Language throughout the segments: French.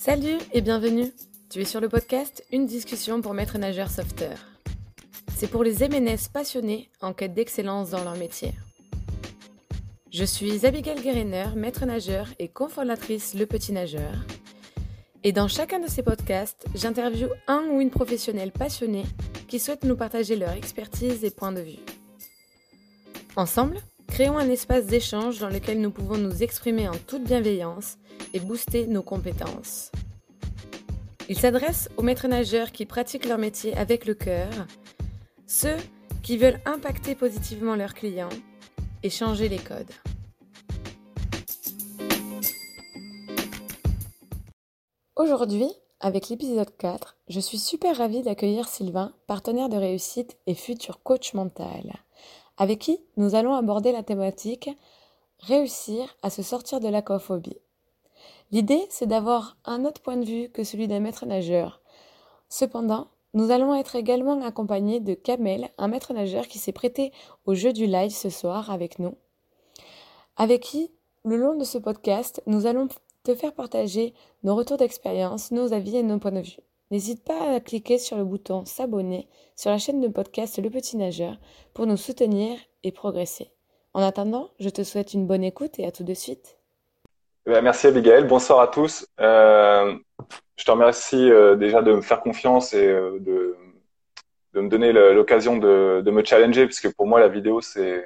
Salut et bienvenue. Tu es sur le podcast Une discussion pour maître nageur sauveteur. C'est pour les MNS passionnés en quête d'excellence dans leur métier. Je suis Abigail Guérener, maître nageur et cofondatrice Le Petit Nageur. Et dans chacun de ces podcasts, j'interviewe un ou une professionnelle passionnée qui souhaite nous partager leur expertise et points de vue. Ensemble, créons un espace d'échange dans lequel nous pouvons nous exprimer en toute bienveillance et booster nos compétences. Il s'adresse aux maîtres nageurs qui pratiquent leur métier avec le cœur, ceux qui veulent impacter positivement leurs clients et changer les codes. Aujourd'hui, avec l'épisode 4, je suis super ravie d'accueillir Sylvain, partenaire de réussite et futur coach mental, avec qui nous allons aborder la thématique Réussir à se sortir de l'aquaphobie. L'idée, c'est d'avoir un autre point de vue que celui d'un maître nageur. Cependant, nous allons être également accompagnés de Kamel, un maître nageur qui s'est prêté au jeu du live ce soir avec nous, avec qui, le long de ce podcast, nous allons te faire partager nos retours d'expérience, nos avis et nos points de vue. N'hésite pas à cliquer sur le bouton s'abonner sur la chaîne de podcast Le Petit Nageur pour nous soutenir et progresser. En attendant, je te souhaite une bonne écoute et à tout de suite. Eh ben, merci Abigail, bonsoir à tous. Euh, je te remercie euh, déjà de me faire confiance et euh, de, me donner l'occasion de, me challenger, puisque pour moi la vidéo c'est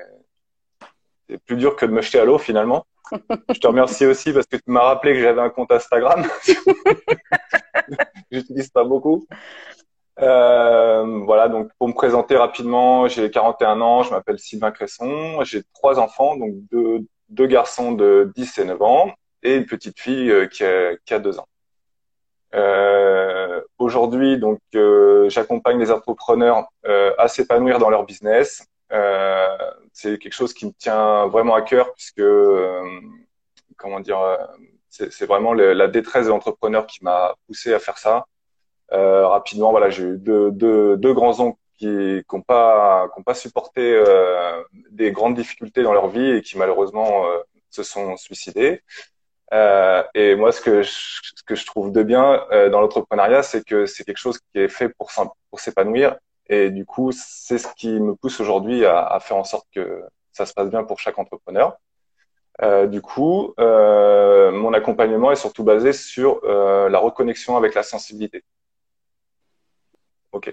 plus dur que de me jeter à l'eau finalement. Je te remercie aussi parce que tu m'as rappelé que j'avais un compte Instagram. J'utilise pas beaucoup. Euh, voilà, donc pour me présenter rapidement, j'ai 41 ans, je m'appelle Sylvain Cresson, j'ai trois enfants, donc deux, deux garçons de 10 et 9 ans et une petite fille euh, qui a, qui a deux ans. Euh, Aujourd'hui, donc, euh, j'accompagne les entrepreneurs euh, à s'épanouir dans leur business. Euh, c'est quelque chose qui me tient vraiment à cœur puisque, comment dire, c'est vraiment la détresse de l'entrepreneur qui m'a poussé à faire ça. rapidement, voilà, j'ai eu deux, deux, deux grands oncles qui n'ont pas, qui pas supporté des grandes difficultés dans leur vie et qui malheureusement se sont suicidés. Euh, et moi, ce que je, ce que je trouve de bien euh, dans l'entrepreneuriat, c'est que c'est quelque chose qui est fait pour s'épanouir. Et du coup, c'est ce qui me pousse aujourd'hui à, à, faire en sorte que ça se passe bien pour chaque entrepreneur. Euh, du coup, euh, mon accompagnement est surtout basé sur euh, la reconnexion avec la sensibilité. Ok.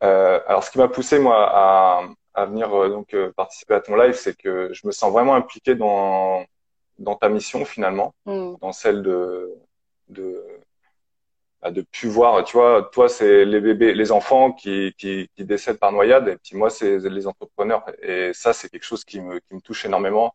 alors, ce qui m'a poussé moi à, à venir donc participer à ton live, c'est que je me sens vraiment impliqué dans dans ta mission finalement, mm. dans celle de de de plus voir. Tu vois, toi c'est les bébés, les enfants qui, qui, qui décèdent par noyade, et puis moi c'est les entrepreneurs. Et ça c'est quelque chose qui me qui me touche énormément.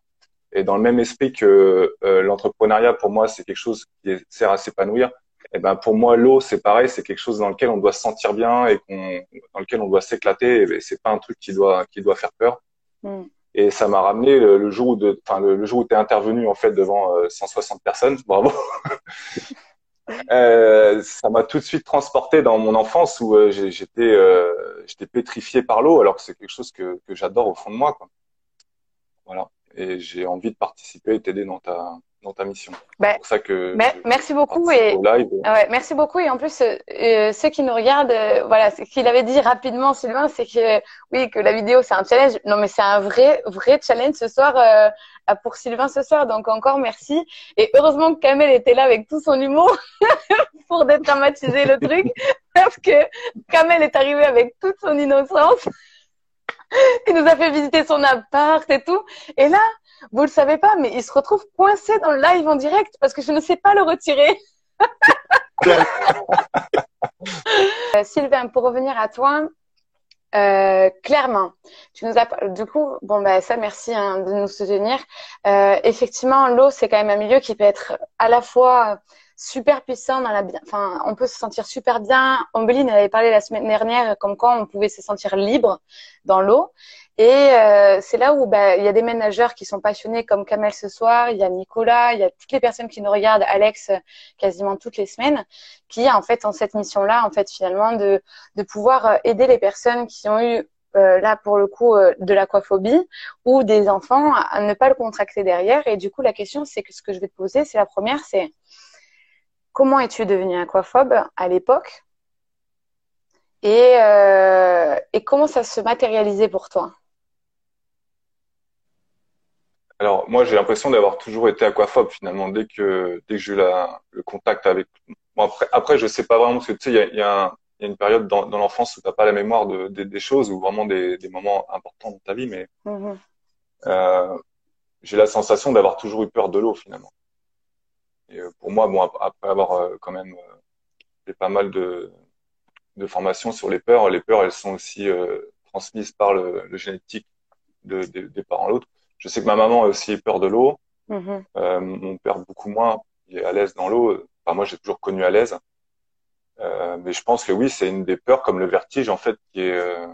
Et dans le même esprit que euh, l'entrepreneuriat pour moi c'est quelque chose qui sert à s'épanouir. Et ben pour moi l'eau c'est pareil, c'est quelque chose dans lequel on doit se sentir bien et qu'on dans lequel on doit s'éclater. Et c'est pas un truc qui doit qui doit faire peur. Mm. Et ça m'a ramené le, jour où, de, enfin, le, jour où tu es intervenu en fait devant 160 euh, personnes, bravo. euh, ça m'a tout de suite transporté dans mon enfance où euh, j'étais euh, j'étais pétrifié par l'eau alors que c'est quelque chose que, que j'adore au fond de moi. Quoi. Voilà. Et j'ai envie de participer et t'aider dans ta dans ta mission. C'est pour ça que merci beaucoup et ouais, merci beaucoup et en plus euh, euh, ceux qui nous regardent, euh, voilà, ce qu'il avait dit rapidement Sylvain, c'est que oui que la vidéo c'est un challenge. Non mais c'est un vrai vrai challenge ce soir pour Sylvain ce soir. Donc encore merci et heureusement que Kamel était là avec tout son humour pour dédramatiser le truc parce que Kamel est arrivé avec toute son innocence. Il nous a fait visiter son appart et tout. Et là, vous le savez pas, mais il se retrouve coincé dans le live en direct parce que je ne sais pas le retirer. Euh, Sylvain, pour revenir à toi, euh, clairement, tu nous as du coup, bon ben ça, merci hein, de nous soutenir. Euh, effectivement, l'eau c'est quand même un milieu qui peut être à la fois super puissant dans la bien, enfin on peut se sentir super bien. Ombeline avait parlé la semaine dernière comme quoi on pouvait se sentir libre dans l'eau et euh, c'est là où bah, il y a des ménageurs qui sont passionnés comme Kamel ce soir, il y a Nicolas, il y a toutes les personnes qui nous regardent, Alex quasiment toutes les semaines, qui en fait ont cette mission-là, en fait finalement de, pouvoir euh, aider les personnes qui ont eu euh, là pour le coup de l'aquaphobie ou des enfants à ne pas le contracter derrière. Et du coup la question c'est que ce que je vais te poser, c'est la première, c'est comment es-tu devenu aquaphobe à l'époque? Et, euh, et comment ça se matérialisait pour toi? Alors moi j'ai l'impression d'avoir toujours été aquaphobe finalement dès que dès que j'ai eu la, le contact avec. Bon, après après je sais pas vraiment parce que tu sais il y a, y, a y a, une période dans, dans l'enfance où t'as pas la mémoire de, de, des choses ou vraiment des, des moments importants dans ta vie mais mmh. euh, j'ai la sensation d'avoir toujours eu peur de l'eau finalement. Et euh, pour moi bon après avoir euh, quand même euh, fait pas mal de de formations sur les peurs, les peurs elles sont aussi transmises par le, le génétique de, de, des parents l'autre. Je sais que ma maman a aussi peur de l'eau. Mmh. Euh, mon père beaucoup moins. Il est à l'aise dans l'eau. Enfin, moi, j'ai toujours connu à l'aise. Euh, mais je pense que oui, c'est une des peurs comme le vertige en fait qui est, euh,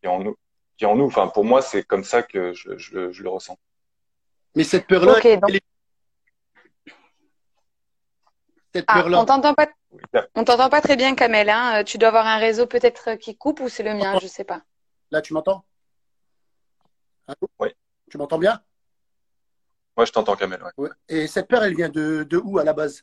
qui est en nous. Qui est en nous. Enfin, pour moi, c'est comme ça que je, je, je, le ressens. Mais cette peur-là, okay, donc... cette ah, peur-là. On t'entend pas. On t'entend pas très bien, Kamel. Hein tu dois avoir un réseau peut-être qui coupe ou c'est le mien, je sais pas. Là, tu m'entends? Oui. Tu m'entends bien? Moi, je t'entends, Kamel. Ouais. Ouais. Et cette peur, elle vient de, de où à la base?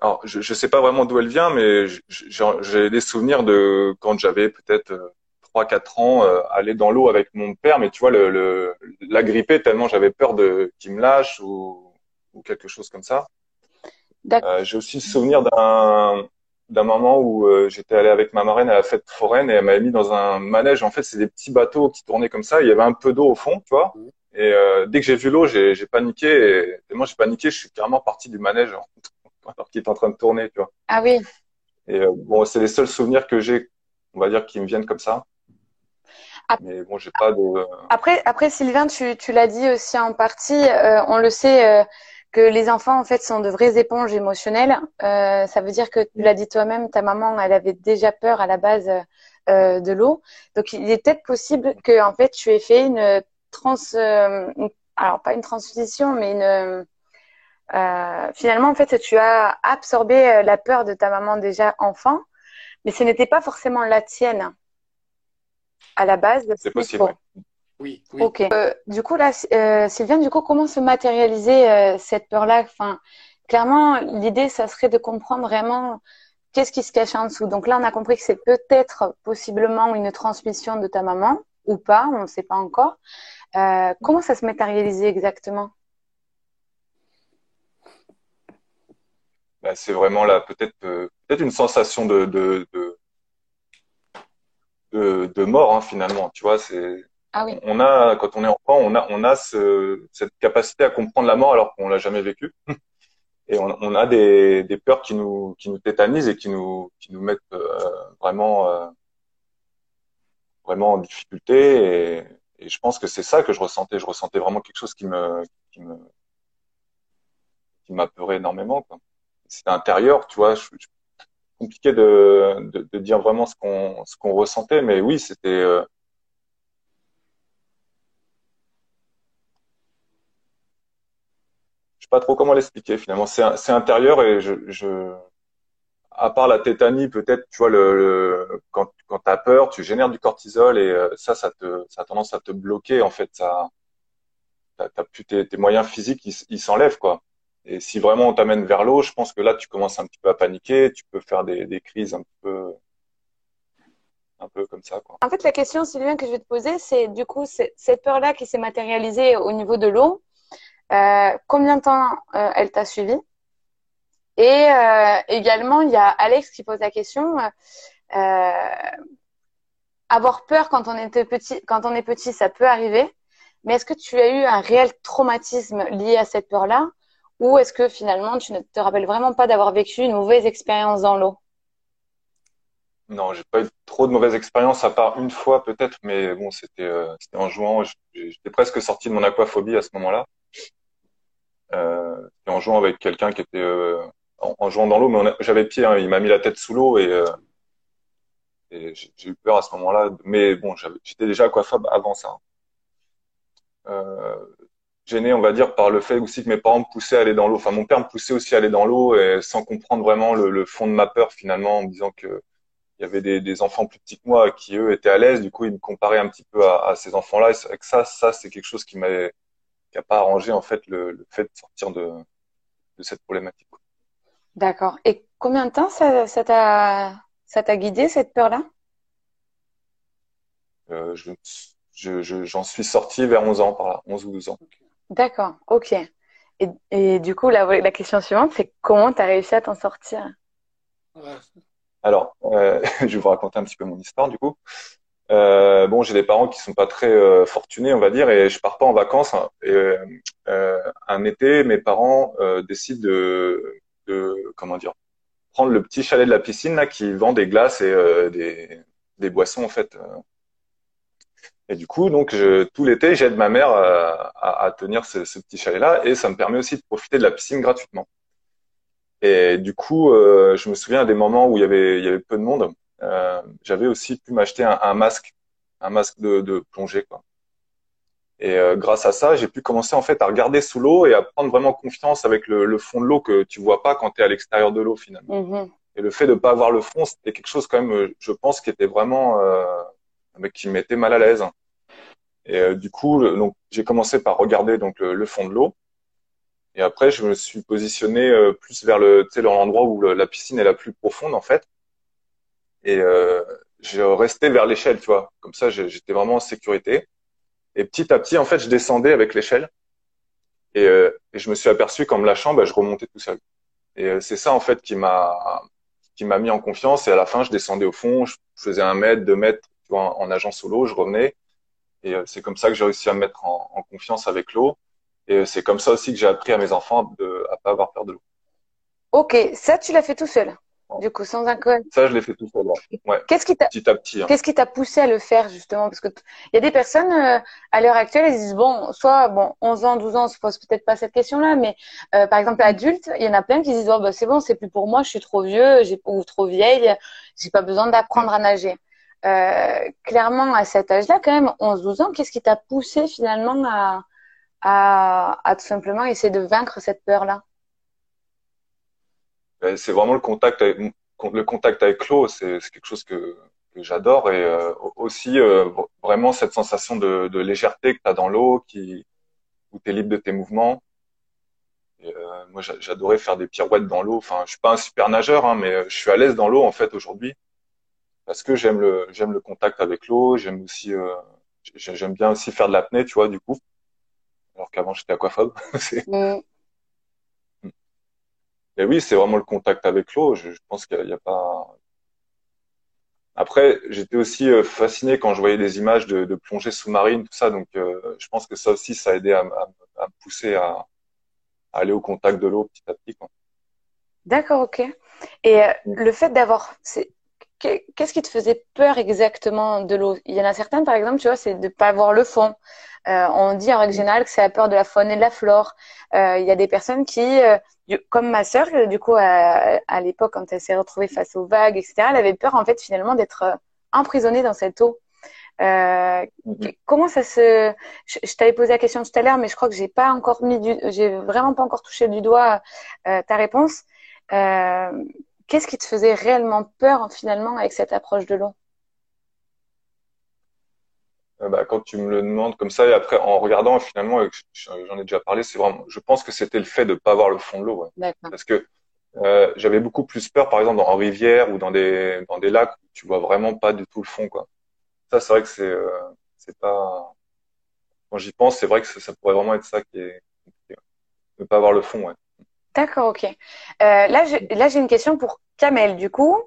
Alors, je ne sais pas vraiment d'où elle vient, mais j'ai des souvenirs de quand j'avais peut-être 3-4 euh, ans, euh, aller dans l'eau avec mon père, mais tu vois, le, le, la gripper tellement j'avais peur de qu'il me lâche ou, ou, quelque chose comme ça. Euh, j'ai aussi le souvenir d'un d'un moment où euh, j'étais allé avec ma marraine à la fête foraine et elle m'avait mis dans un manège. En fait, c'est des petits bateaux qui tournaient comme ça. Il y avait un peu d'eau au fond, tu vois. Mmh. Et euh, dès que j'ai vu l'eau, j'ai, j'ai paniqué. Et, et moi, j'ai paniqué. Je suis carrément parti du manège alors qu'il est en train de tourner, tu vois. Ah oui. Et euh, bon, c'est les seuls souvenirs que j'ai, on va dire, qui me viennent comme ça. Mais bon, j'ai pas de. Après, après Sylvain, tu, tu l'as dit aussi en partie. Euh, on le sait que les enfants en fait sont de vraies éponges émotionnelles. Euh, ça veut dire que tu l'as dit toi-même, ta maman, elle avait déjà peur à la base euh, de l'eau. Donc il est peut-être possible que en fait tu aies fait une trans, euh, alors pas une transition, mais une euh, finalement en fait tu as absorbé euh, la peur de ta maman déjà enfant, mais ce n'était pas forcément la tienne à la base. C'est possible. Oui, oui. Ok. Euh, du coup, là, euh, Sylviane, du coup, comment se matérialiser euh, cette peur-là? Enfin, clairement, l'idée, ça serait de comprendre vraiment qu'est-ce qui se cache en dessous. Donc là, on a compris que c'est peut-être possiblement une transmission de ta maman ou pas, on ne sait pas encore. Euh, comment ça se matérialisait exactement? Bah, C'est vraiment là, peut-être peut-être une sensation de de, de, de, de mort hein, finalement. Tu vois, c'est ah oui. On a, quand on est enfant, on a, on a ce, cette capacité à comprendre la mort alors qu'on l'a jamais vécu. Et on, on, a des, des peurs qui nous, qui nous tétanisent et qui nous, qui nous mettent euh, vraiment, euh, vraiment en difficulté. Et, je pense que c'est ça que je ressentais. Je ressentais vraiment quelque chose qui me, qui me, qui m'apeurait énormément. C'était intérieur, tu vois. Compliqué de, de, de, dire vraiment ce qu'on, ce qu'on ressentait, mais oui, c'était euh, pas trop comment l'expliquer finalement. C'est intérieur et je, je, à part la tétanie, peut-être, tu vois, le, le quand, quand tu as peur, tu génères du cortisol et euh, ça, ça, te, ça a tendance à te bloquer en fait. Ça, t'as plus tes, tes, moyens physiques, ils s'enlèvent quoi. Et si vraiment on t'amène vers l'eau, je pense que là, tu commences un petit peu à paniquer, tu peux faire des, des crises un peu, un peu comme ça. Quoi. En fait, la question, Sylvain, que je vais te poser, c'est du coup, cette peur-là qui s'est matérialisée au niveau de l'eau, euh, combien de temps euh, elle t'a suivi? Et euh, également, il y a Alex qui pose la question avoir peur quand on est petit, quand on est petit, ça peut arriver. Mais est-ce que tu as eu un réel traumatisme lié à cette peur-là, ou est-ce que finalement tu ne te rappelles vraiment pas d'avoir vécu une mauvaise expérience dans l'eau? Non, j'ai pas eu trop de mauvaises expériences à part une fois peut-être, mais bon, c'était en jouant. J'étais presque sorti de mon aquaphobie à ce moment-là euh, en jouant avec quelqu'un qui était euh, en, jouant dans l'eau, mais j'avais pied, hein, il m'a mis la tête sous l'eau et, euh, et j'ai eu peur à ce moment-là. Mais bon, j'étais déjà aquaphobe avant ça. Euh, gêné, on va dire, par le fait aussi que mes parents me poussaient à aller dans l'eau. Enfin, mon père me poussait aussi à aller dans l'eau et sans comprendre vraiment le, le, fond de ma peur finalement, en me disant que il y avait des, des, enfants plus petits que moi qui eux étaient à l'aise. Du coup, il me comparait un petit peu à, à ces enfants-là. Et ça, ça c'est quelque chose qui m'avait qui a pas arrangé en fait le, le fait de sortir de, de cette problématique. D'accord. Et combien de temps ça, ça t'a ça t'a guidé cette peur-là? Euh, je, je, je- j'en suis sorti vers 11 ans par là, 11 ou 12 ans. D'accord, ok. Et, et du coup, la, la question suivante, c'est comment tu as réussi à t'en sortir? Ouais. Alors, euh, je vais vous raconter un petit peu mon histoire du coup. Euh, bon, j'ai des parents qui sont pas très euh, fortunés, on va dire, et je pars pas en vacances. hein. et euh, un été, mes parents euh, décident de, de, comment dire, prendre le petit chalet de la piscine là qui vend des glaces et euh, des, des boissons en fait. Et du coup, donc, je, tout l'été, j'aide ma mère à, à tenir ce, ce petit chalet-là, et ça me permet aussi de profiter de la piscine gratuitement. Et du coup, je me souviens des moments où il y avait, il y avait peu de monde. Euh, j'avais aussi pu m'acheter un, un masque, un masque de, de plongée, quoi. Et euh, grâce à ça, j'ai pu commencer en fait à regarder sous l'eau et à prendre vraiment confiance avec le, le fond de l'eau que tu vois pas quand tu es à l'extérieur de l'eau finalement. Mhm. Et le fait de pas avoir le fond, c'était quelque chose quand même, euh, je pense, qui était vraiment, euh, qui me mettait mal à l'aise. Et euh, du coup, donc j'ai commencé par regarder donc le, le fond de l'eau. Et après, je me suis positionné plus vers le, l'endroit où le- la piscine est la plus profonde en fait. Et euh, j'ai resté vers l'échelle, tu vois. Comme ça, j'étais vraiment en sécurité. Et petit à petit, en fait, je descendais avec l'échelle. Et, euh, et je me suis aperçu qu'en me lâchant, bah, je remontais tout seul. Et euh, c'est ça, en fait, qui m'a qui m'a mis en confiance. Et à la fin, je descendais au fond, je faisais un mètre, deux mètres, tu vois, en, en nageant sous l'eau, je revenais. Et euh, c'est comme ça que j'ai réussi à me mettre en, en confiance avec l'eau. Et euh, c'est comme ça aussi que j'ai appris à mes enfants de, à pas avoir peur de l'eau. Ok, ça, tu l'as fait tout seul, du coup, sans un coach. Ça, je l'ai fait tout seul, ouais. Ouais, Qu'est-ce qui t'a petit à petit. hein. Qu'est-ce qui t'a poussé à le faire justement? Parce que t- il y a des personnes euh, à l'heure actuelle, elles disent bon, soit bon, 11 ans, 12 ans, on se pose peut-être pas cette question-là, mais euh, par exemple adulte, il y en a plein qui disent oh, bah, c'est bon, c'est plus pour moi, je suis trop vieux, j'ai ou trop vieille, j'ai pas besoin d'apprendre à nager. Euh, clairement, à cet âge-là, quand même, 11-12 ans, qu'est-ce qui t'a poussé finalement à, à, à tout simplement essayer de vaincre cette peur-là? Euh, C'est vraiment le contact avec, le contact avec l'eau, c'est quelque chose que, que j'adore et euh, aussi euh, vraiment cette sensation de, de légèreté que tu as dans l'eau, qui où tu es libre de tes mouvements. Et, euh, moi, j'a- j'adorais faire des pirouettes dans l'eau. Enfin, je suis pas un super nageur, hein, mais je suis à l'aise dans l'eau en fait aujourd'hui parce que j'aime le j'aime le contact avec l'eau. J'aime aussi euh, j'ai- j'aime bien aussi faire de l'apnée, tu vois, du coup. Alors qu'avant j'étais aquaphobe. C'est- Mm. Et oui, c'est vraiment le contact avec l'eau. Je, pense qu'il n'y a, pas. Après, j'étais aussi euh, fasciné quand je voyais des images de, de plongée sous-marine, tout ça. Donc, euh, je pense que ça aussi, ça a aidé à, me pousser à, aller au contact de l'eau petit à petit. D'accord, ok. Et euh, le fait d'avoir, qu'est-ce qui te faisait peur exactement de l'eau? Il y en a certains, par exemple, tu vois, c'est de pas voir le fond. Euh, on dit en règle générale que c'est la peur de la faune et de la flore. Euh, il y a des personnes qui, euh, du- comme ma sœur, du coup, à, à l'époque, quand elle s'est retrouvée face aux vagues, etc., elle avait peur, en fait, finalement, d'être euh, emprisonnée dans cette eau. Euh, Mhm. comment ça se, je, je t'avais posé la question tout à l'heure, mais je crois que j'ai pas encore mis du, j'ai vraiment pas encore touché du doigt euh, ta réponse. Euh, qu'est-ce qui te faisait réellement peur finalement avec cette approche de l'eau? Euh, bah, quand tu me le demandes comme ça, et après, en regardant, finalement, j'en ai déjà parlé, c'est vraiment, je pense que c'était le fait de pas voir le fond de l'eau. ouais. Parce que euh, j'avais beaucoup plus peur, par exemple, en rivière ou dans des, dans des lacs où tu vois vraiment pas du tout le fond, quoi. Ça, c'est vrai que c'est, euh, c'est pas, quand j'y pense, c'est vrai que ça, ça pourrait vraiment être ça qui est. Ne pas voir le fond, ouais. D'accord, ok. Euh, là, j'ai, une question pour Kamel, du coup.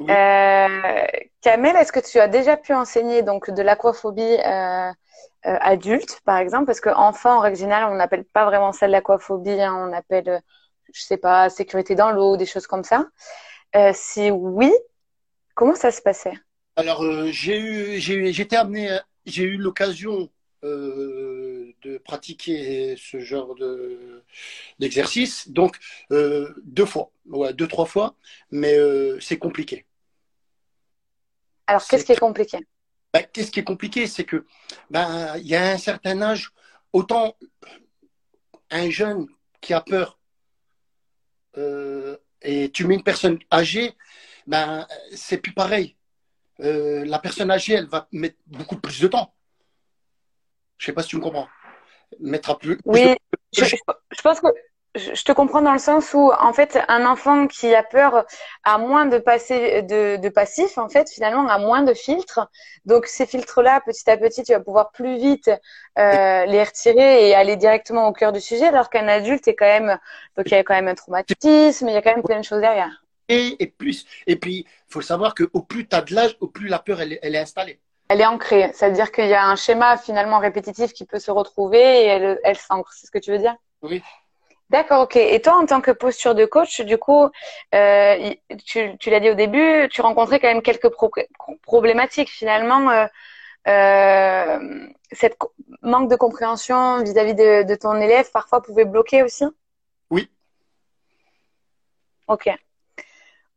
Oui. Euh, Kamel, est-ce que tu as déjà pu enseigner donc de l'aquaphobie euh, adulte, par exemple? Parce que enfant, en règle générale, on n'appelle pas vraiment ça de l'aquaphobie, hein, on appelle, je sais pas, sécurité dans l'eau, des choses comme ça. Si oui, comment ça se passait? Alors, j'ai eu, j'ai j'étais amené, j'ai eu l'occasion de pratiquer ce genre de d'exercice, donc euh, deux fois, ouais, deux trois fois, mais euh, c'est compliqué. Alors, qu'est-ce qui est compliqué? Ben, qu'est-ce qui est compliqué, c'est que ben il y a un certain âge, autant un jeune qui a peur euh, et tu mets une personne âgée, ben c'est plus pareil. Euh, la personne âgée, elle va mettre beaucoup plus de temps. Je sais pas si tu me comprends. Mettra plus. Oui, je, je pense que je te comprends dans le sens où, en fait, un enfant qui a peur a moins de, passer, de, de passif, en fait, finalement, a moins de filtres. Donc, ces filtres-là, petit à petit, tu vas pouvoir plus vite euh, les retirer et aller directement au cœur du sujet, alors qu'un adulte est quand même, donc il y a quand même un traumatisme, il y a quand même plein de choses derrière. Et, et plus, et puis, il faut savoir qu'au plus tu as de l'âge, au plus la peur, elle, elle est installée. Elle est ancrée, c'est-à-dire qu'il y a un schéma finalement répétitif qui peut se retrouver et elle, elle s'ancre. C'est ce que tu veux dire? Oui. D'accord, ok. Et toi, en tant que posture de coach, du coup, euh, tu, tu l'as dit au début, tu rencontrais quand même quelques problématiques. Finalement, euh, euh, cette manque de compréhension vis-à-vis de, de, ton élève, parfois, pouvait bloquer aussi? Oui. Ok.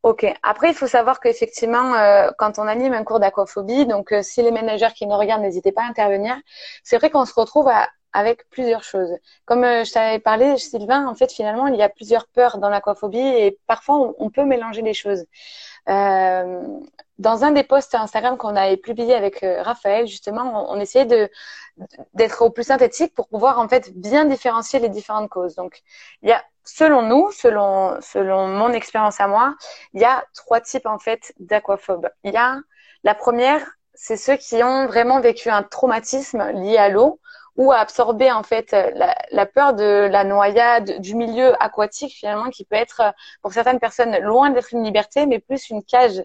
Ok. Après, il faut savoir qu'effectivement, euh, quand on anime un cours d'aquaphobie, donc euh, si les managers qui nous regardent, n'hésitez pas à intervenir, c'est vrai qu'on se retrouve avec plusieurs choses. Comme euh, je t'avais parlé, Sylvain, en fait, finalement, il y a plusieurs peurs dans l'aquaphobie et parfois, on, peut mélanger les choses. Euh, dans un des posts Instagram qu'on avait publié avec euh, Raphaël, justement, on, on essayait de d'être au plus synthétique pour pouvoir en fait bien différencier les différentes causes. Donc, il y a, selon nous, selon selon mon expérience à moi, il y a trois types en fait d'aquaphobes. Il y a la première, c'est ceux qui ont vraiment vécu un traumatisme lié à l'eau ou à absorber en fait la, la, peur de la noyade, du milieu aquatique finalement, qui peut être pour certaines personnes loin d'être une liberté, mais plus une cage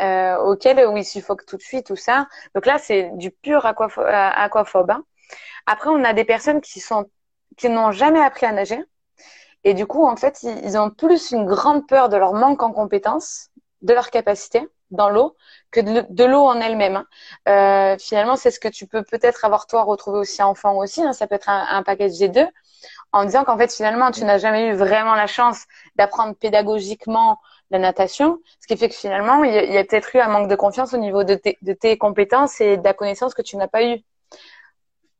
euh, auquel où il suffoque tout de suite, tout ça. Donc là, c'est du pur. Euh, aquaphobe hein. Après, on a des personnes qui sont qui n'ont jamais appris à nager. Et du coup, en fait, ils ont plus une grande peur de leur manque en compétences, de leur capacité dans l'eau que de, l'eau en elle-même. Hein. Euh, finalement, c'est ce que tu peux peut-être avoir toi retrouvé aussi enfant aussi. Hein. Ça peut être un, un package des deux, en disant qu'en fait finalement tu n'as jamais eu vraiment la chance d'apprendre pédagogiquement la natation, ce qui fait que finalement il y a, peut-être eu un manque de confiance au niveau de de tes compétences et de la connaissance que tu n'as pas eu.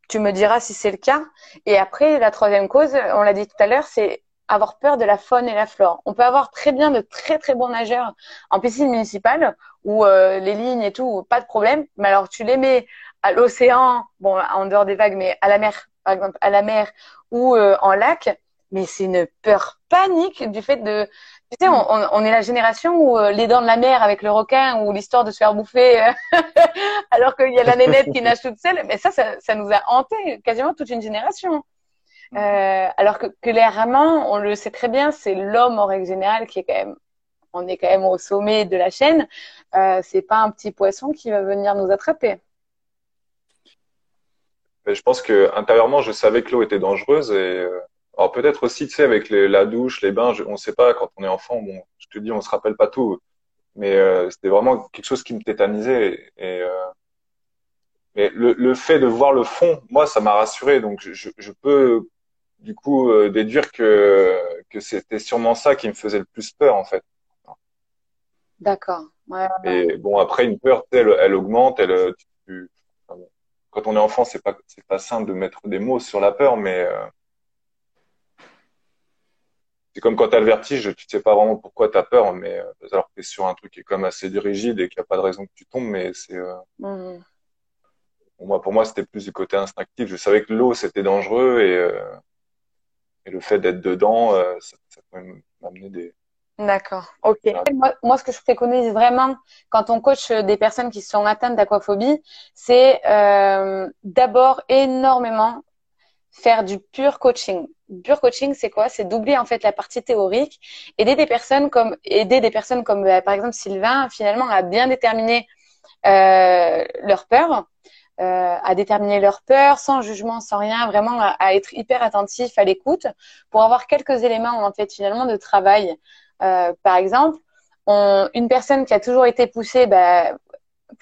Tu me diras si c'est le cas. Et après, la troisième cause, on l'a dit tout à l'heure, c'est avoir peur de la faune et la flore. On peut avoir très bien de très très bons nageurs en piscine municipale où euh, les lignes et tout, pas de problème. Mais alors tu les mets à l'océan, bon en dehors des vagues, mais à la mer, par exemple à la mer ou euh, en lac, mais c'est une peur panique du fait de tu sais, on, on, est la génération où euh, les dents de la mer avec le requin ou l'histoire de se faire bouffer alors qu'il y a la nénette qui nage toute seule. Mais ça, ça, ça, nous a hanté quasiment toute une génération. Euh, alors que, clairement, on le sait très bien, c'est l'homme en règle générale qui est quand même, on est quand même au sommet de la chaîne. Euh, c'est pas un petit poisson qui va venir nous attraper. Je pense que intérieurement, je savais que l'eau était dangereuse et euh, alors peut-être aussi, tu sais, avec les, la douche, les bains, on ne sait pas quand on est enfant. Bon, je te dis, on se rappelle pas tout, mais euh, c'était vraiment quelque chose qui me tétanisait mais le, fait de voir le fond, moi, ça m'a rassuré. Donc, je peux du coup euh, déduire que que c'était sûrement ça qui me faisait le plus peur en fait. D'accord. Ouais, Et bon après une peur, elle, elle augmente, elle tu, quand on est enfant, c'est pas c'est pas simple de mettre des mots sur la peur, mais euh, c'est comme quand tu as le vertige, tu sais pas vraiment pourquoi tu as peur, mais euh, alors que tu es sur un truc qui est comme assez rigide et qu'il n'y a pas de raison que tu tombes, mais c'est mmh. moi pour moi c'était plus du côté instinctif. Je savais que l'eau c'était dangereux et et le fait d'être dedans, euh, ça, ça, peut m'amener des. D'accord. Ok. Moi, moi, ce que je préconise vraiment quand on coach des personnes qui sont atteintes d'aquaphobie, c'est euh, d'abord énormément faire du pur coaching. Pur coaching, c'est quoi? C'est doubler en fait la partie théorique, aider des personnes comme aider des personnes comme bah, par exemple Sylvain finalement à bien déterminer euh, leur peur, euh, à déterminer leur peur sans jugement, sans rien, vraiment à, être hyper attentif à l'écoute pour avoir quelques éléments en fait finalement de travail. Euh, par exemple, une personne qui a toujours été poussée, bah,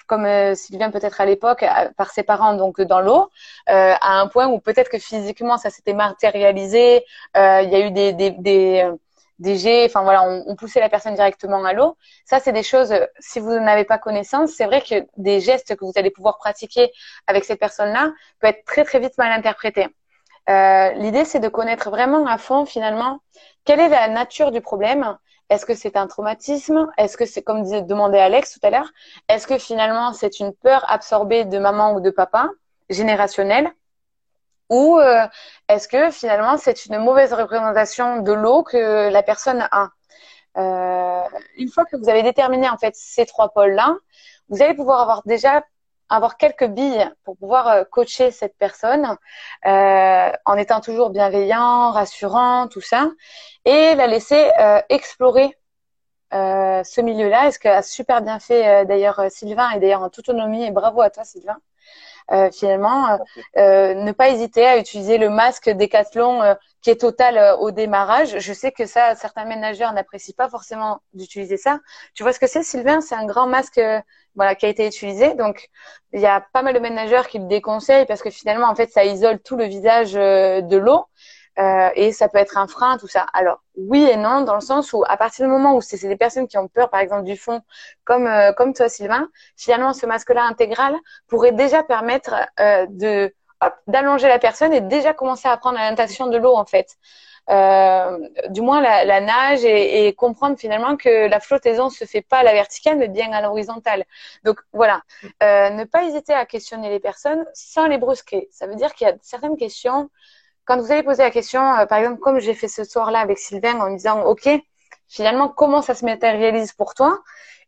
comme euh, Sylvain peut-être à l'époque, par ses parents donc dans l'eau, euh, à un point où peut-être que physiquement ça s'était matérialisé, il y a eu des des jets, enfin voilà, on, poussait la personne directement à l'eau. Ça, c'est des choses, si vous n'avez pas connaissance, c'est vrai que des gestes que vous allez pouvoir pratiquer avec cette personne-là peut être très très vite mal interprétés. Euh, L'idée, c'est de connaître vraiment à fond finalement quelle est la nature du problème. Est-ce que c'est un traumatisme? Est-ce que c'est comme demandait Alex tout à l'heure Est-ce que finalement c'est une peur absorbée de maman ou de papa, générationnelle? Ou euh, est-ce que finalement c'est une mauvaise représentation de l'eau que la personne a? Euh, Une fois que vous avez déterminé en fait ces trois pôles-là, vous allez pouvoir avoir déjà avoir quelques billes pour pouvoir euh, coacher cette personne euh, en étant toujours bienveillant, rassurant, tout ça, et la laisser euh, explorer euh, ce milieu-là. Et ce qu'a super bien fait d'ailleurs Sylvain, et d'ailleurs en toute autonomie, et bravo à toi Sylvain, euh, finalement, euh, euh, ne pas hésiter à utiliser le masque Décathlon euh, qui est total au démarrage. Je sais que ça, certains ménageurs n'apprécient pas forcément d'utiliser ça. Tu vois ce que c'est, Sylvain? C'est un grand masque voilà, qui a été utilisé. Donc, il y a pas mal de ménageurs qui le déconseillent parce que finalement, en fait, ça isole tout le visage de l'eau. Euh, et ça peut être un frein, tout ça. Alors oui et non, dans le sens où à partir du moment où c'est des personnes qui ont peur, par exemple du fond, comme euh, comme toi Sylvain, finalement ce masque-là intégral pourrait déjà permettre euh, de d'allonger la personne et déjà commencer à apprendre la natation de l'eau en fait. du moins la, la nage et, et, comprendre finalement que la flottaison se fait pas à la verticale mais bien à l'horizontale. Donc voilà, ne pas hésiter à questionner les personnes sans les brusquer. Ça veut dire qu'il y a certaines questions quand vous allez poser la question, euh, par exemple, comme j'ai fait ce soir-là avec Sylvain en disant, OK, finalement, comment ça se matérialise pour toi?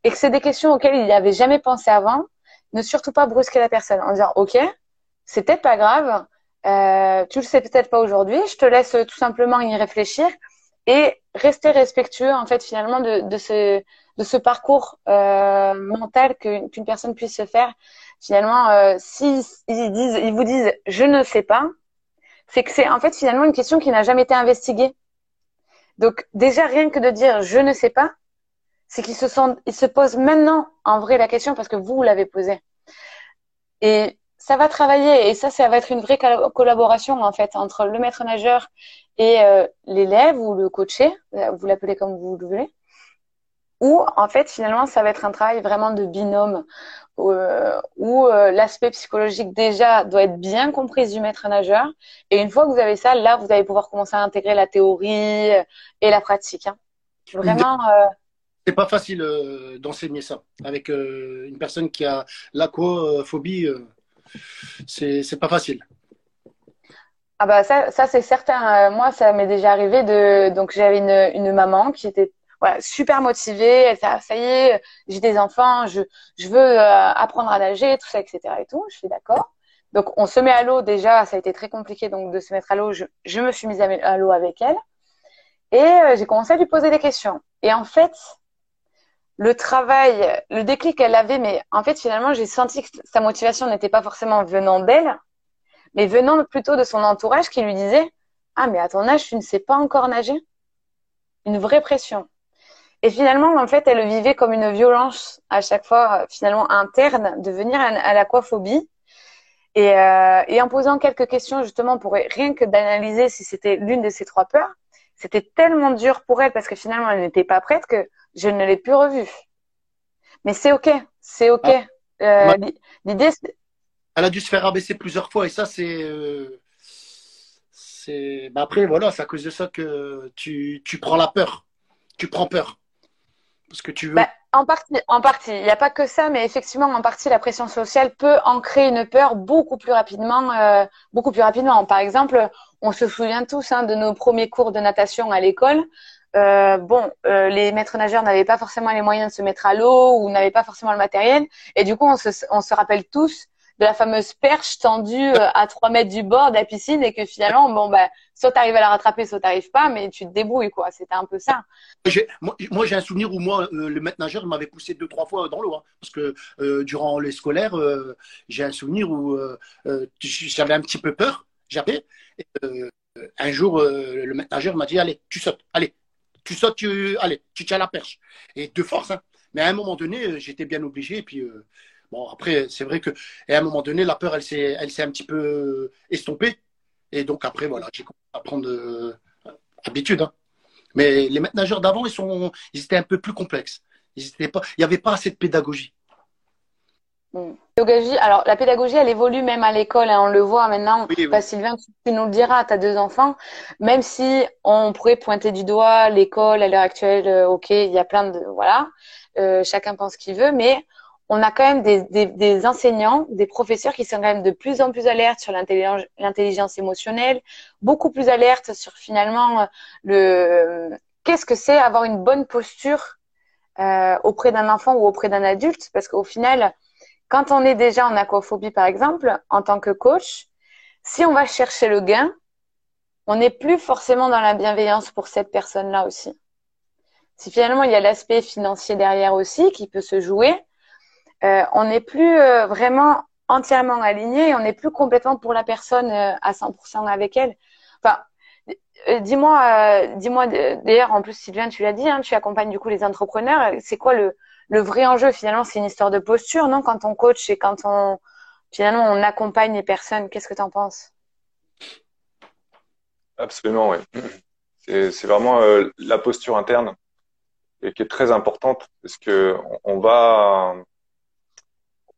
Et que c'est des questions auxquelles il avait jamais pensé avant, ne surtout pas brusquer la personne en disant, OK, c'est peut-être pas grave, euh, tu le sais peut-être pas aujourd'hui, je te laisse tout simplement y réfléchir et rester respectueux, en fait, finalement, de, de ce, de ce parcours euh, mental qu'une personne puisse se faire. Finalement, euh, si ils vous disent, je ne sais pas, c'est que c'est en fait finalement une question qui n'a jamais été investiguée. Donc déjà rien que de dire je ne sais pas, c'est qu'ils se sont, ils se posent maintenant en vrai la question parce que vous l'avez posée. Et ça va travailler et ça, ça va être une vraie collaboration en fait entre le maître nageur et euh, l'élève ou le coaché, vous l'appelez comme vous le voulez. Ou en fait finalement ça va être un travail vraiment de binôme euh, où euh, l'aspect psychologique déjà doit être bien compris du maître nageur. Et une fois que vous avez ça, là, vous allez pouvoir commencer à intégrer la théorie euh, et la pratique. Hein. Vraiment. C'est pas facile d'enseigner ça avec une personne qui a l'aquaphobie. c'est c'est pas facile. Ah bah ça, ça c'est certain. moi, ça m'est déjà arrivé de. Donc j'avais une, une maman qui était voilà, super motivée. Elle fait, ça y est, j'ai des enfants, je, veux euh, apprendre à nager, tout ça, etc. Et tout. Je suis d'accord. Donc, on se met à l'eau déjà. Ça a été très compliqué donc de se mettre à l'eau. Je, je me suis mise à l'eau avec elle et euh, j'ai commencé à lui poser des questions. Et en fait, le travail, le déclic qu'elle avait, mais en fait, finalement, j'ai senti que sa motivation n'était pas forcément venant d'elle, mais venant plutôt de son entourage qui lui disait Ah, mais à ton âge, tu ne sais pas encore nager Une vraie pression. Et finalement, en fait, elle vivait comme une violence à chaque fois, finalement interne, de venir à l'aquaphobie. Et, euh, et en posant quelques questions justement pour rien que d'analyser si c'était l'une de ces trois peurs, c'était tellement dur pour elle parce que finalement elle n'était pas prête que je ne l'ai plus revue. Mais c'est ok, c'est ok. Ah. Euh, L'idée, elle a dû se faire abaisser plusieurs fois et ça c'est, euh, c'est. Bah après voilà, c'est à cause de ça que tu, tu prends la peur, tu prends peur Bah, en partie, en partie. Il n'y a pas que ça, mais effectivement, en partie, la pression sociale peut ancrer une peur beaucoup plus rapidement, euh, beaucoup plus rapidement. Par exemple, on se souvient tous hein, de nos premiers cours de natation à l'école. Euh, bon, euh, les maîtres nageurs n'avaient pas forcément les moyens de se mettre à l'eau ou n'avaient pas forcément le matériel, et du coup, on se, on se rappelle tous de la fameuse perche tendue euh, à 3 mètres du bord de la piscine et que finalement, bon, bah, soit tu arrives à la rattraper, soit tu pas, mais tu te débrouilles, quoi. C'était un peu ça. Moi, j'ai un souvenir où moi, euh, le maître nageur m'avait poussé deux, trois fois dans l'eau. Hein, parce que euh, durant les scolaires, j'ai un souvenir où j'avais un petit peu peur, j'avais. un jour, le maître nageur m'a dit Allez, tu sautes, allez, tu sautes, tu, allez, tu tiens la perche. Et de force, hein. Mais à un moment donné, j'étais bien obligé. Puis, Bon, après, c'est vrai que, à un moment donné, la peur, elle s'est, elle s'est un petit peu estompée. Et donc, après, voilà, j'ai commencé à prendre euh, habitude. Hein. Mais les maîtres nageurs d'avant, ils, sont, ils étaient un peu plus complexes. Ils pas, il n'y avait pas assez de pédagogie. Hmm. Pédagogie, alors la pédagogie, elle évolue même à l'école, hein, on le voit maintenant. Oui, Sylvain, tu nous le diras, tu as deux enfants. Même si on pourrait pointer du doigt l'école à l'heure actuelle, euh, ok, il y a plein de, voilà, euh, chacun pense ce qu'il veut, mais on a quand même des, enseignants, des professeurs qui sont quand même de plus en plus alertes sur l'intelligence émotionnelle, beaucoup plus alertes sur finalement le qu'est-ce que c'est avoir une bonne posture euh, auprès d'un enfant ou auprès d'un adulte, parce qu'au final, quand on est déjà en aquaphobie par exemple, en tant que coach, si on va chercher le gain, on n'est plus forcément dans la bienveillance pour cette personne-là aussi. Si finalement il y a l'aspect financier derrière aussi qui peut se jouer, euh, on n'est plus euh, vraiment entièrement aligné, on n'est plus complètement pour la personne euh, à 100% avec elle. Enfin, dis-moi, dis-moi d'ailleurs en plus Sylvain, tu l'as dit, hein, tu accompagnes du coup les entrepreneurs. C'est quoi le, vrai enjeu finalement? C'est une histoire de posture, non? Quand on coach et quand on finalement on accompagne les personnes, qu'est-ce que tu en penses? Absolument, oui. C'est vraiment la posture interne et qui est très importante parce que on va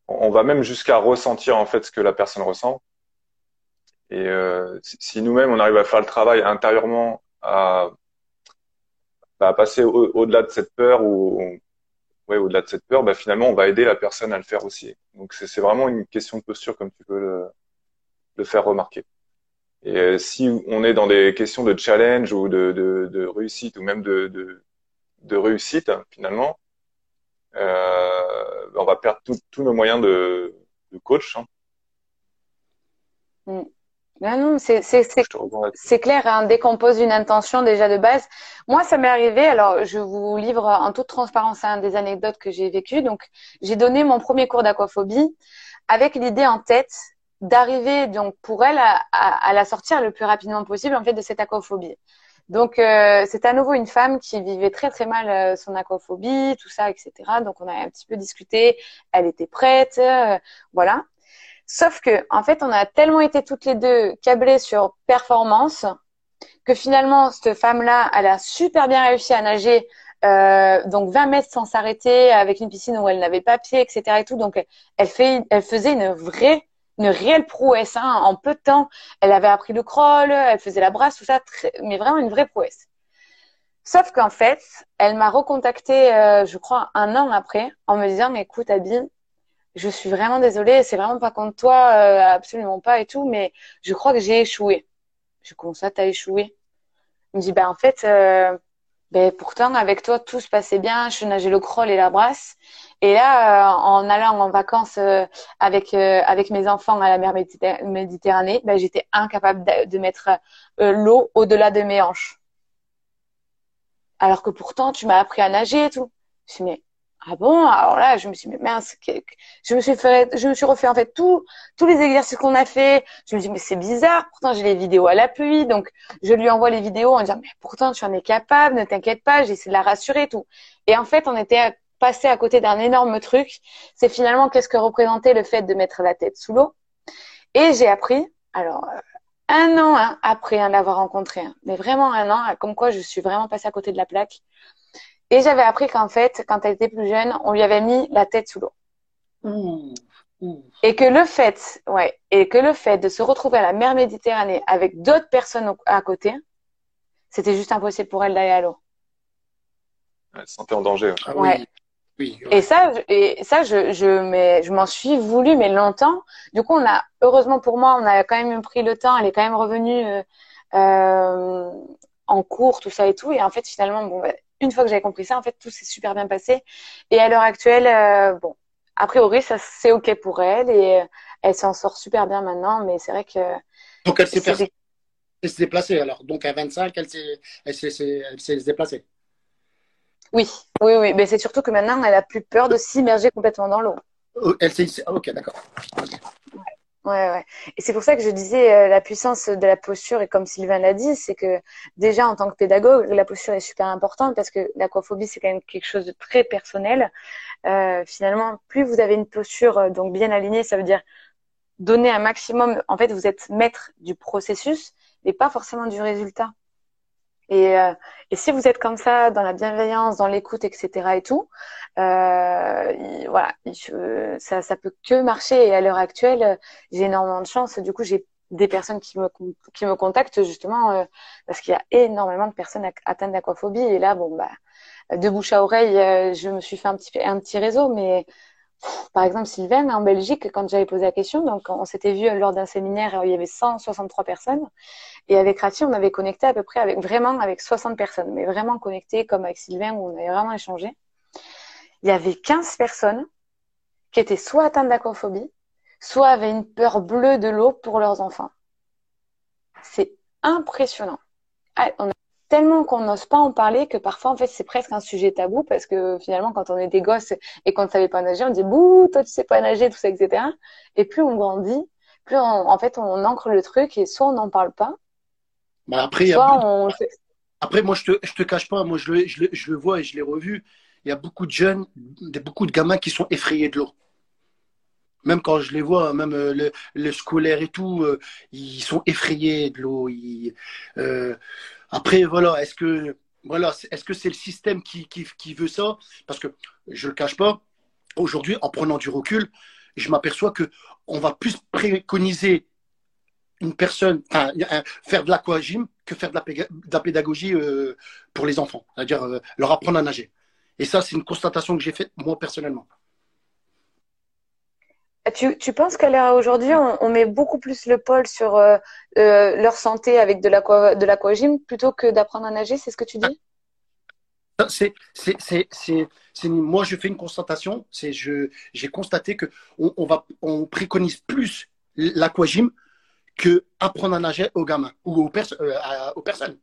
on va même jusqu'à ressentir en fait ce que la personne ressent. Et euh, si nous-mêmes on arrive à faire le travail intérieurement, à, à passer au-delà de cette peur ou ouais, au-delà de cette peur, bah, finalement on va aider la personne à le faire aussi. Donc c'est vraiment une question de posture comme tu peux le, le faire remarquer. Et euh, si on est dans des questions de challenge ou de, de, de réussite ou même de, de, de réussite finalement, euh, on va perdre tous nos moyens de, de coach. Hein. Mm. non, c'est clair, hein, dès qu'on pose une intention déjà de base. Moi, ça m'est arrivé, alors je vous livre en toute transparence hein, des anecdotes que j'ai vécues. Donc, j'ai donné mon premier cours d'aquaphobie avec l'idée en tête d'arriver donc pour elle à, à, à, la sortir le plus rapidement possible en fait de cette aquaphobie. Donc, euh, c'est à nouveau une femme qui vivait très très mal euh, son aquaphobie, tout ça, etc. Donc, on a un petit peu discuté. Elle était prête, euh, voilà. Sauf que, en fait, on a tellement été toutes les deux câblées sur performance que finalement, cette femme-là, elle a super bien réussi à nager. donc 20 mètres sans s'arrêter avec une piscine où elle n'avait pas pied, etc. Et tout. Donc elle, fait, elle faisait une vraie une réelle prouesse. Hein. En peu de temps, elle avait appris le crawl, elle faisait la brasse, tout ça, mais vraiment une vraie prouesse. Sauf qu'en fait, elle m'a recontacté, euh, je crois, un an après, en me disant, écoute, Abby, je suis vraiment désolée, c'est vraiment pas contre toi, euh, absolument pas et tout, mais je crois que j'ai échoué. Je commence à t'as échoué Il me dit, ben en fait, euh, ben pourtant avec toi tout se passait bien, je nageais le crawl et la brasse, et là, euh, en allant en vacances euh, avec euh, avec mes enfants à la mer Méditerranée, ben, j'étais incapable de, mettre l'eau au-delà de mes hanches. Alors que pourtant, tu m'as appris à nager et tout. Je suis dit, ah bon? Alors là, je me suis dit, mais mince, je me suis fait, refait en fait tous tous les exercices qu'on a fait. Je me suis dit, mais c'est bizarre. Pourtant, j'ai les vidéos à l'appui, donc je lui envoie les vidéos en disant, mais pourtant, tu en es capable, ne t'inquiète pas. J'essaie de la rassurer et tout. Et en fait, on était passer à côté d'un énorme truc. C'est finalement qu'est-ce que représentait le fait de mettre la tête sous l'eau? Et j'ai appris, alors euh, un an hein, après hein, l'avoir rencontré, mais vraiment un an, comme quoi je suis vraiment passée à côté de la plaque. Et j'avais appris qu'en fait, quand elle était plus jeune, on lui avait mis la tête sous l'eau. Et que le fait, ouais, et que le fait de se retrouver à la mer Méditerranée avec d'autres personnes à côté, c'était juste impossible pour elle d'aller à l'eau. Elle se sentait en danger. Ah ouais. Et ça, et ça, je, je, mais, je m'en suis voulu, mais longtemps. Du coup, on a, heureusement pour moi, on a quand même pris le temps. Elle est quand même revenue euh, euh en cours, tout ça et tout. Et en fait, finalement, bon, bah, une fois que j'avais compris ça, en fait, tout s'est super bien passé. Et à l'heure actuelle, euh, bon, a priori, ça c'est ok pour elle et euh, elle s'en sort super bien maintenant. Mais c'est vrai que donc elle s'est déplacée alors. Donc à 25, elle s'est, elle s'est déplacée. Oui, oui, oui. Mais c'est surtout que maintenant, elle a plus peur de s'immerger complètement dans l'eau. Oh, elle s'est. Ok, d'accord. Ouais, ouais. Et c'est pour ça que je disais euh, la puissance de la posture, et comme Sylvain l'a dit, c'est que déjà en tant que pédagogue, la posture est super importante parce que l'aquaphobie, c'est quand même quelque chose de très personnel. Euh, finalement, plus vous avez une posture euh, donc bien alignée, ça veut dire donner un maximum. En fait, vous êtes maître du processus, mais pas forcément du résultat. Et, euh, et, si vous êtes comme ça, dans la bienveillance, dans l'écoute, etc. et tout, euh, voilà, ça, ça peut que marcher. Et à l'heure actuelle, j'ai énormément de chance. Du coup, j'ai des personnes qui me qui me contactent justement euh, parce qu'il y a énormément de personnes atteintes d'aquaphobie. Et là, bon bah, de bouche à oreille, euh, je me suis fait un petit un petit réseau, mais par exemple, Sylvain, en Belgique, quand j'avais posé la question, donc on s'était vu lors d'un séminaire il y avait 163 personnes. Et avec Rati, on avait connecté à peu près avec vraiment avec 60 personnes, mais vraiment connecté comme avec Sylvain où on avait vraiment échangé. Il y avait 15 personnes qui étaient soit atteintes d'aquaphobie, soit avaient une peur bleue de l'eau pour leurs enfants. C'est impressionnant. Ah, tellement qu'on n'ose pas en parler que parfois en fait c'est presque un sujet tabou parce que finalement quand on était gosse et qu'on ne savait pas nager on dit bouh toi tu sais pas nager tout ça etc et plus on grandit plus en fait on ancre le truc et soit on n'en parle pas bah après soit on... après moi je te je te cache pas moi je le, je le, je le vois et je l'ai revu il y a beaucoup de jeunes beaucoup de gamins qui sont effrayés de l'eau même quand je les vois, même euh, le, le scolaire et tout, euh, ils sont effrayés de l'eau. Euh, après, voilà, est-ce que voilà, est-ce que c'est le système qui, qui, veut ça? Parce que je le cache pas. Aujourd'hui, en prenant du recul, je m'aperçois que on va plus préconiser une personne, faire de l'aquagym que faire de la, de la pédagogie pour les enfants, c'est-à-dire leur apprendre à nager. Et ça, c'est une constatation que j'ai faite moi personnellement. Tu, tu penses qu'à l'heure aujourd'hui, on, on, met beaucoup plus le pôle sur euh, euh, leur santé avec de l'aquagym plutôt que d'apprendre à nager, c'est ce que tu dis? C'est, moi, je fais une constatation. C'est, je, j'ai constaté que on, on, va, on préconise plus l'aquagym que apprendre à nager aux gamins ou aux, euh, aux personnes.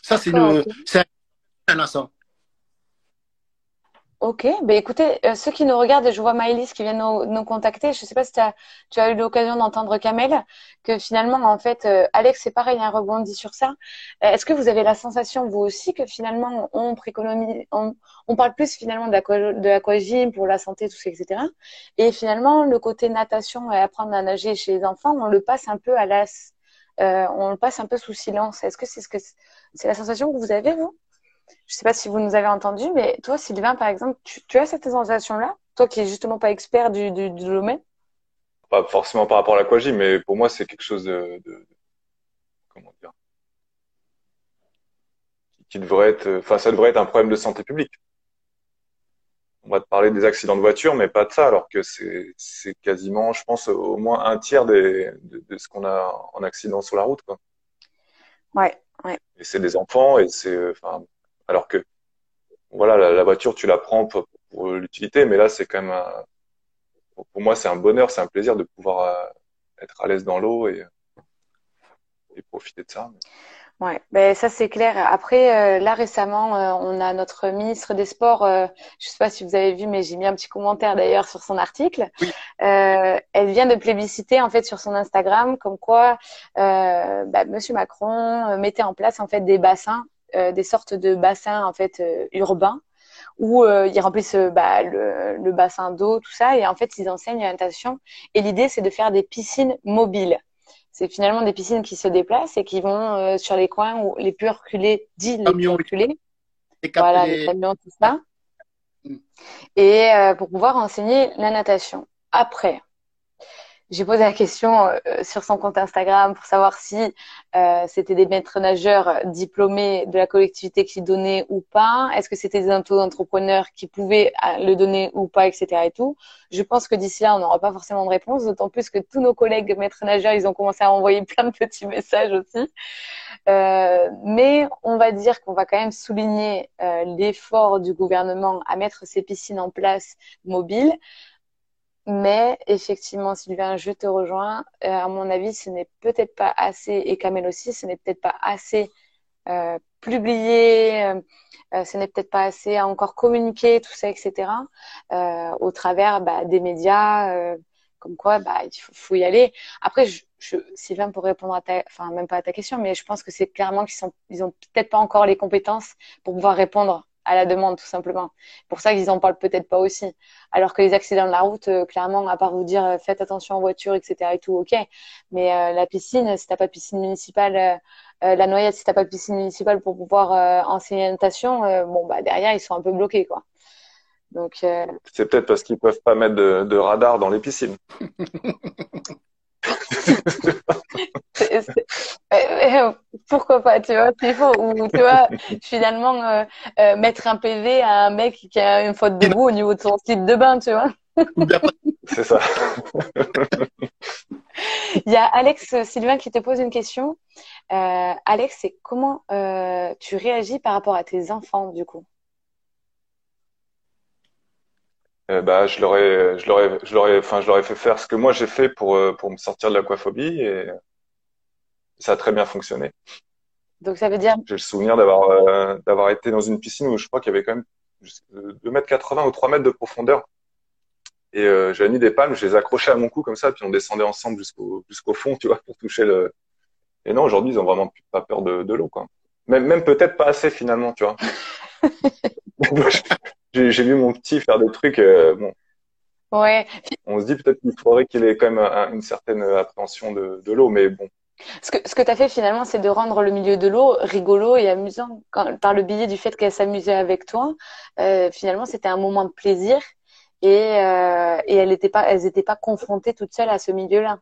Ça, c'est un instant. Ok, ben écoutez, euh, ceux qui nous regardent, et je vois Maëlys qui vient nous, nous contacter, je ne sais pas si as, tu as eu l'occasion d'entendre Kamel, que finalement, en fait, euh, Alex, c'est pareil, un rebondi sur ça. Euh, est-ce que vous avez la sensation, vous aussi, que finalement, on, on, on parle plus finalement de l'aquagym pour la santé, tout ça, etc. Et finalement, le côté natation et apprendre à nager chez les enfants, on le passe un peu à l'as, on le passe un peu sous silence. Est-ce que c'est ce que c'est la sensation que vous avez, vous? Je ne sais pas si vous nous avez entendu, mais toi, Sylvain, par exemple, tu, as cette sensation-là? Toi qui n'es justement pas expert du, domaine? Pas forcément par rapport à l'aquagym, mais pour moi, c'est quelque chose de, Comment dire? Qui devrait être. Enfin, ça devrait être un problème de santé publique. On va te parler des accidents de voiture, mais pas de ça, alors que c'est quasiment, je pense, au moins un tiers de, ce qu'on a en accident sur la route. Quoi. Ouais, ouais. Et c'est des enfants, et c'est. Enfin, alors que, voilà, la, voiture, tu la prends pour, l'utilité, mais là, c'est quand même, pour moi, c'est un bonheur, c'est un plaisir de pouvoir euh, être à l'aise dans l'eau et, et profiter de ça. Ouais, ben ça c'est clair. Après, euh, là récemment, euh, on a notre ministre des Sports. je je sais pas si vous avez vu, mais j'ai mis un petit commentaire d'ailleurs sur son article. elle vient de plébisciter en fait sur son Instagram, comme quoi bah, Monsieur Macron mettait en place en fait des bassins euh, des sortes de bassins en fait euh, urbains où euh, ils remplissent bah, le, le, bassin d'eau, tout ça, et en fait ils enseignent la natation. Et l'idée c'est de faire des piscines mobiles. C'est finalement des piscines qui se déplacent et qui vont sur les coins où les plus reculés, dit les plus reculés, voilà, les camions, tout ça, mm. et pour pouvoir enseigner la natation. Après, j'ai posé la question euh, sur son compte Instagram pour savoir si euh, c'était des maîtres nageurs diplômés de la collectivité qui donnaient ou pas. Est-ce que c'était des auto-entrepreneurs qui pouvaient euh, le donner ou pas, etc. Et tout. Je pense que d'ici là, on n'aura pas forcément de réponse, d'autant plus que tous nos collègues maîtres nageurs, ils ont commencé à envoyer plein de petits messages aussi. Euh, mais on va dire qu'on va quand même souligner euh, l'effort du gouvernement à mettre ces piscines en place mobiles. Mais effectivement, Sylvain, je te rejoins. Euh, à mon avis, ce n'est peut-être pas assez, et Kamel aussi, ce n'est peut-être pas assez euh, publié, euh, euh, ce n'est peut-être pas assez encore communiqué, tout ça, etc. Euh, au travers bah, des médias, comme quoi, bah, il faut, y aller. Après, je, je, Sylvain, pour répondre à ta, enfin même pas à ta question, mais je pense que c'est clairement qu'ils sont, ils ont peut-être pas encore les compétences pour pouvoir répondre à la demande, tout simplement. Pour ça qu'ils en parlent peut-être pas aussi. Alors que les accidents de la route, euh, clairement, à part vous dire euh, faites attention en voiture, etc. et tout, ok. Mais euh, la piscine, si t'as pas de piscine municipale, la noyade, si t'as pas de piscine municipale pour pouvoir enseigner la natation, bon bah derrière ils sont un peu bloqués, quoi. Donc. C'est peut-être parce qu'ils peuvent pas mettre de, de radar dans les piscines. pourquoi pas, tu vois, c'est faux. Ou tu vois, finalement, euh, euh, mettre un PV à un mec qui a une faute de goût au niveau de son slip de bain, tu vois. c'est ça. Il y a Alex Sylvain qui te pose une question. Euh, Alex, c'est comment tu réagis par rapport à tes enfants, du coup? Bah, je leur ai, je leur ai, je leur ai, enfin, je leur ai fait faire ce que moi j'ai fait pour pour me sortir de l'aquaphobie et ça a très bien fonctionné. Donc ça veut dire J'ai le souvenir d'avoir euh, d'avoir été dans une piscine où je crois qu'il y avait quand même 2 mètres 80 ou 3 mètres de profondeur. Et euh, j'avais mis des palmes, je les accrochais à mon cou comme ça, puis on descendait ensemble jusqu'au jusqu'au fond, tu vois, pour toucher le. Et non, aujourd'hui, ils ont vraiment pas peur de, de l'eau, quoi. Même, même peut-être pas assez finalement, tu vois. j'ai vu mon petit faire des trucs. Euh, bon. Ouais. On se dit peut-être qu'il faudrait qu'il ait quand même une certaine appréhension de, de l'eau, mais bon, ce que, ce que tu as fait finalement, c'est de rendre le milieu de l'eau rigolo et amusant. par le biais du fait qu'elle s'amusait avec toi, euh, finalement, c'était un moment de plaisir et, euh, et elles n'étaient pas, elles étaient pas confrontées toutes seules à ce milieu-là.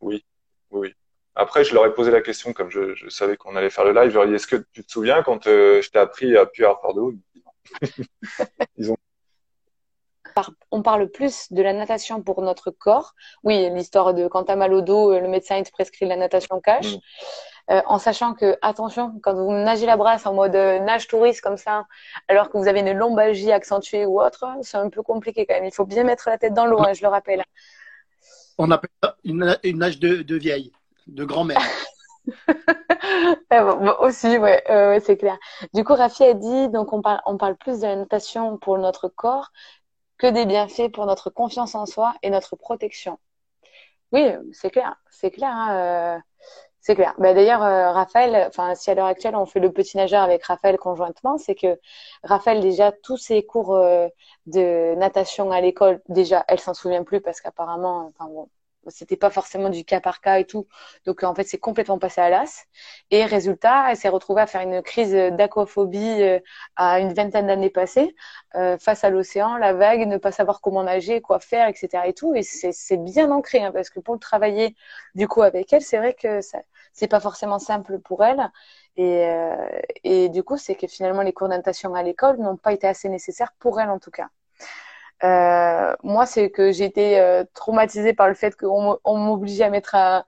Oui, oui. Après, je leur ai posé la question, comme je, je savais qu'on allait faire le live, je leur ai dit, est-ce que tu te souviens quand euh, je t'ai appris à puer à faire de l'eau Ils ont on parle plus de la natation pour notre corps. Oui, l'histoire de quand tu as mal au dos, le médecin te prescrit la natation cash. Mm. Euh, en sachant que, attention, quand vous nagez la brasse en mode euh, nage touriste comme ça, alors que vous avez une lombalgie accentuée ou autre, c'est un peu compliqué quand même. Il faut bien mettre la tête dans l'eau, hein, je le rappelle. On appelle ça une, nage de, vieille, de grand-mère. aussi, ouais, c'est clair. Du coup, Rafi a dit, donc on parle, plus de la natation pour notre corps que des bienfaits pour notre confiance en soi et notre protection. Oui, c'est clair, c'est clair. Hein, euh, c'est clair. Bah, D'ailleurs, euh, Raphaël, enfin, si à l'heure actuelle on fait le petit nageur avec Raphaël conjointement, c'est que Raphaël déjà tous ses cours euh, de natation à l'école, déjà, elle s'en souvient plus parce qu'apparemment, enfin bon, c'était pas forcément du cas par cas et tout. Donc en fait, c'est complètement passé à l'as. Et résultat, elle s'est retrouvée à faire une crise d'aquaphobie euh, à une vingtaine d'années passées, euh, face à l'océan, la vague, ne pas savoir comment nager, quoi faire, etc. Et tout. Et c'est bien ancré, hein, parce que pour le travailler du coup avec elle, c'est vrai que ça c'est pas forcément simple pour elle. Et, euh, et du coup, c'est que finalement les cours de natation à l'école n'ont pas été assez nécessaires pour elle en tout cas. Euh, moi, c'est que été euh, traumatisée par le fait qu'on m'obligeait à mettre un,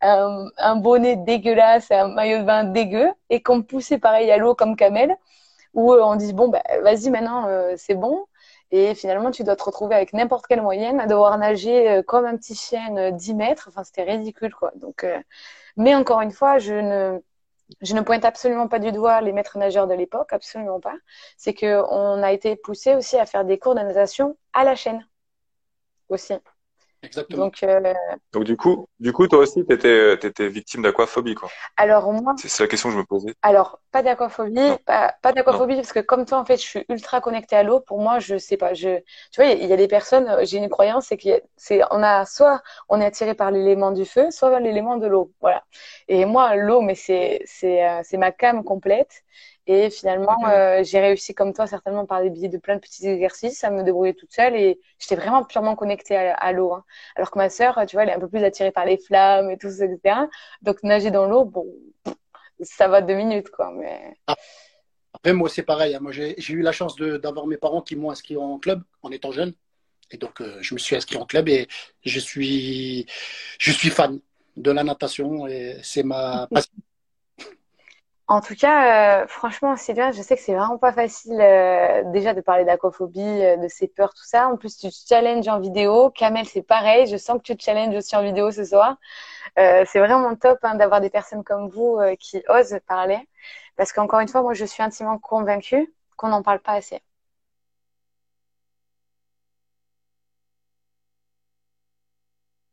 un, bonnet dégueulasse, un maillot de bain dégueu, et qu'on me poussait pareil à l'eau comme Kamel, où euh, on dit bon, bah, vas-y maintenant, c'est bon. Et finalement, tu dois te retrouver avec n'importe quelle moyenne à devoir nager comme un petit chien 10 mètres. Enfin, c'était ridicule, quoi. Donc, mais encore une fois, je ne je ne pointe absolument pas du doigt les maîtres nageurs de l'époque, absolument pas. C'est qu'on a été poussé aussi à faire des cours de natation à la chaîne aussi. Exactement. Donc, euh, Donc du coup, du coup, toi aussi, tu étais, étais, victime d'aquaphobie, quoi. Alors moi. C'est la question que je me posais. Alors pas d'aquaphobie, pas, pas d'aquaphobie parce que comme toi, en fait, je suis ultra connectée à l'eau. Pour moi, je sais pas. Je, tu vois, il y, a des personnes. Euh, j'ai une croyance, c'est qu'on c'est, on a soit on est attiré par l'élément du feu, soit par l'élément de l'eau. Voilà. Et moi, l'eau, mais c'est, c'est, euh, c'est ma cam complète. Et finalement, euh, j'ai réussi comme toi, certainement par des biais de plein de petits exercices, à me débrouiller toute seule et j'étais vraiment purement connectée à, l'eau. Hein. Alors que ma sœur, tu vois, elle est un peu plus attirée par les flammes et tout ça, etc. Donc nager dans l'eau, bon, ça va deux minutes, quoi. Mais... Ah. Après, moi, c'est pareil. Hein. Moi, j'ai eu la chance d'avoir mes parents qui m'ont inscrit en club en étant jeune. Et donc, euh, je me suis inscrit en club et je suis, je suis fan de la natation et c'est ma passion. En tout cas, euh, franchement, Sylvain, je sais que c'est vraiment pas facile euh, déjà de parler d'aquaphobie, euh, de ses peurs, tout ça. En plus, tu te challenges en vidéo. Kamel, c'est pareil. Je sens que tu te challenges aussi en vidéo ce soir. c'est vraiment top hein, d'avoir des personnes comme vous qui osent parler. Parce qu'encore une fois, moi, je suis intimement convaincue qu'on n'en parle pas assez.